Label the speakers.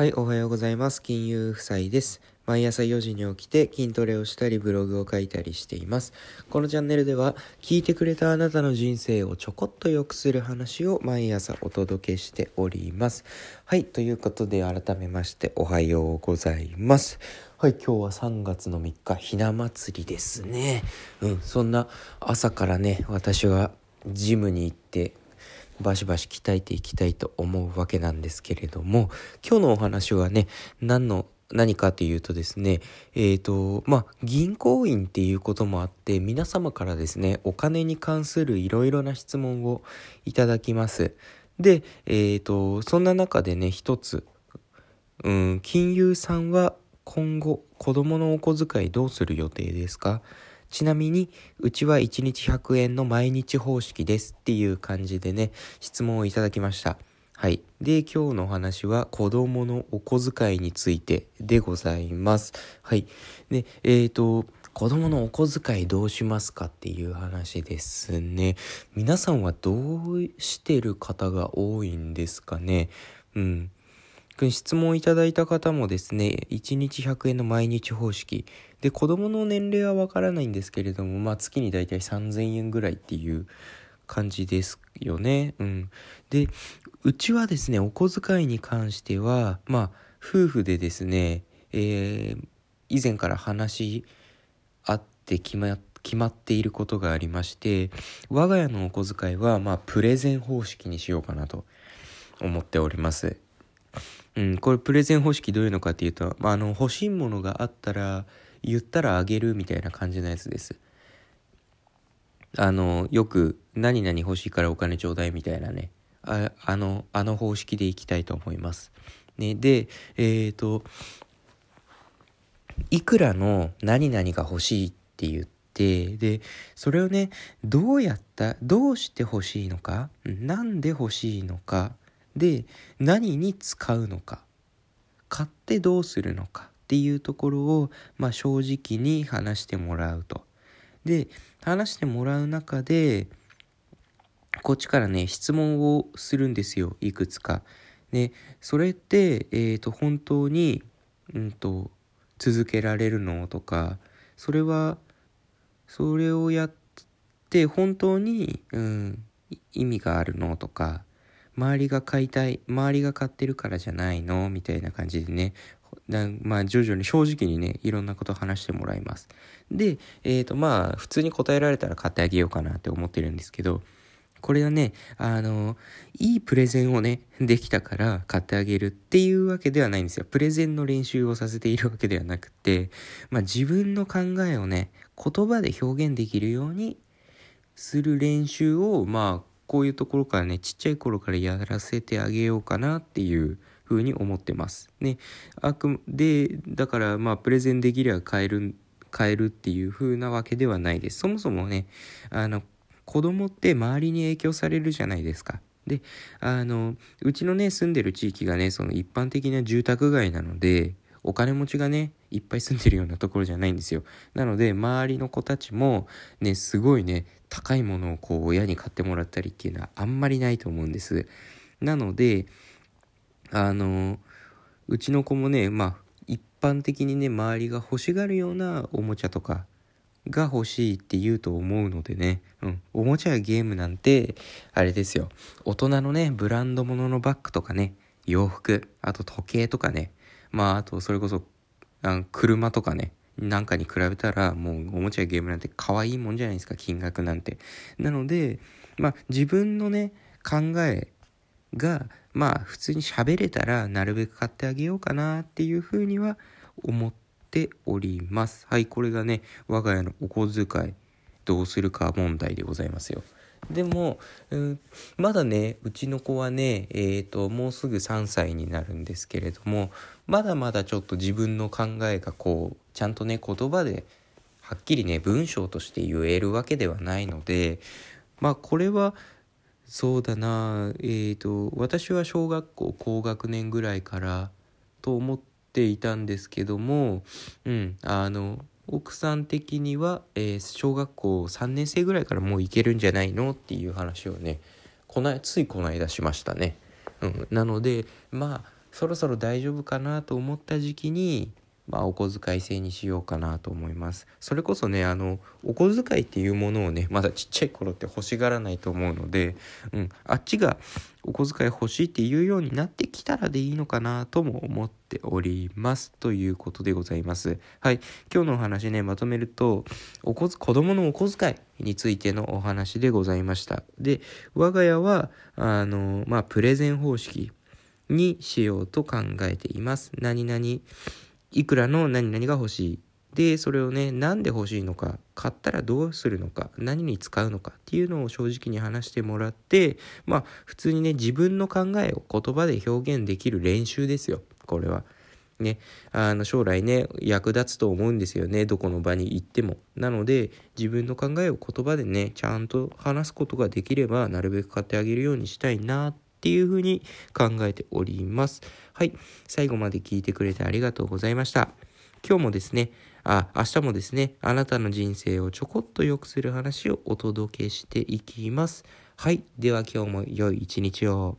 Speaker 1: はい、おはようございます。金融夫妻です。毎朝4時に起きて筋トレをしたりブログを書いたりしています。このチャンネルでは聞いてくれたあなたの人生をちょこっと良くする話を毎朝お届けしております。はい、ということで改めましておはようございます。はい、今日は3月の3日、ひな祭りですね。うん、そんな朝からね、私はジムに行ってバシバシ鍛えていきたいと思うわけなんですけれども、今日のお話はね、何の、何かというとですね、えっ、ー、と、まあ、銀行員っていうこともあって、皆様からですね、お金に関するいろいろな質問をいただきます。で、えっ、ー、と、そんな中でね、一つ、うん、金融さんは今後、子供のお小遣いどうする予定ですか？ちなみに、うちは1日100円の毎日方式ですっていう感じでね、質問をいただきました。はい。で、今日のお話は子供のお小遣いについてでございます。はい。で、えっ、ー、と、子供のお小遣いどうしますかっていう話ですね。皆さんはどうしてる方が多いんですかね？うん。質問いただいた方もですね、1日100円の毎日方式。で、子供の年齢はわからないんですけれども、まあ月にだいたい3000円ぐらいっていう感じですよね。うん。で、うちはですね、お小遣いに関しては、まあ、夫婦でですね、えー、以前から話し合って決ま決まっていることがありまして我が家のお小遣いはまあプレゼン方式にしようかなと思っておりますうん、これプレゼン方式どういうのかっていうと、まあ、あの欲しいものがあったら言ったらあげるみたいな感じのやつです。あのよく何々欲しいからお金ちょうだいみたいなねああのあの方式でいきたいと思います。ね、でえっ、ー、といくらの何々が欲しいって言ってでそれをねどうやったどうして欲しいのか何で欲しいのかで何に使うのか買ってどうするのかっていうところを、まあ、正直に話してもらうと。で話してもらう中でこっちからね質問をするんですよいくつか。でそれって、えーと、本当に、うんと、続けられるのとかそれはそれをやって本当に、うん、意味があるのとか周りが買いたい周りが買ってるからじゃないの？みたいな感じでね。まあ徐々に正直にねいろんなこと話してもらいます。でえっ、ー、とまあ普通に答えられたら買ってあげようかなって思ってるんですけどこれはねあのいいプレゼンをねできたから買ってあげるっていうわけではないんですよ。プレゼンの練習をさせているわけではなくてまあ自分の考えをね言葉で表現できるようにする練習をまあこういうところからねちっちゃい頃からやらせてあげようかなっていう風に思ってます。ね、あくでだからまあプレゼンできれば変える変えるっていう風なわけではないです。そもそもねあの子供って周りに影響されるじゃないですか。であのうちのね住んでる地域がねその一般的な住宅街なのでお金持ちがねいっぱい住んでるようなところじゃないんですよ。なので周りの子たちもねすごいね高いものをこう親に買ってもらったりっていうのはあんまりないと思うんです。なのであのうちの子もねまあ一般的にね周りが欲しがるようなおもちゃとかが欲しいって言うと思うのでね、うん、おもちゃやゲームなんてあれですよ。大人のねブランド物のバッグとかね洋服あと時計とかねまああとそれこそあ車とかねなんかに比べたらもうおもちゃやゲームなんて可愛いもんじゃないですか金額なんて。なのでまあ自分のね考えがまあ普通に喋れたらなるべく買ってあげようかなっていうふうには思っております。はいこれがね我が家のお小遣いどうするか問題でございますよ。でも、うん、まだねうちの子はねえ、ー、ともうすぐ3歳になるんですけれどもまだまだちょっと自分の考えがこうちゃんとね言葉ではっきりね文章として言えるわけではないのでまあこれはそうだなえっ、ー、と私は小学校高学年ぐらいからと思っていたんですけどもうんあの奥さん的には、えー、小学校3年生ぐらいからもう行けるんじゃないのっていう話をねこないついこの間しましたね。うん、なのでまあそろそろ大丈夫かなと思った時期にまあ、お小遣い制にしようかなと思います。それこそね、あの、お小遣いっていうものをね、まだちっちゃい頃って欲しがらないと思うので、うん、あっちがお小遣い欲しいっていうようになってきたらでいいのかなとも思っております。ということでございます。はい。今日のお話ね、まとめると、おこ子供のお小遣いについてのお話でございました。で、我が家は、あの、まあ、プレゼン方式にしようと考えています。何々いくらの何々が欲しい。で、それをね、なんで欲しいのか、買ったらどうするのか、何に使うのかっていうのを正直に話してもらって、まあ、普通にね、自分の考えを言葉で表現できる練習ですよ、これは。ね、あの将来ね役立つと思うんですよねどこの場に行ってもなので自分の考えを言葉でねちゃんと話すことができればなるべく買ってあげるようにしたいなってっていうふうに考えております。はい。最後まで聞いてくれてありがとうございました。今日もですね、あ、明日もですね、あなたの人生をちょこっと良くする話をお届けしていきます。はい。では今日も良い一日を。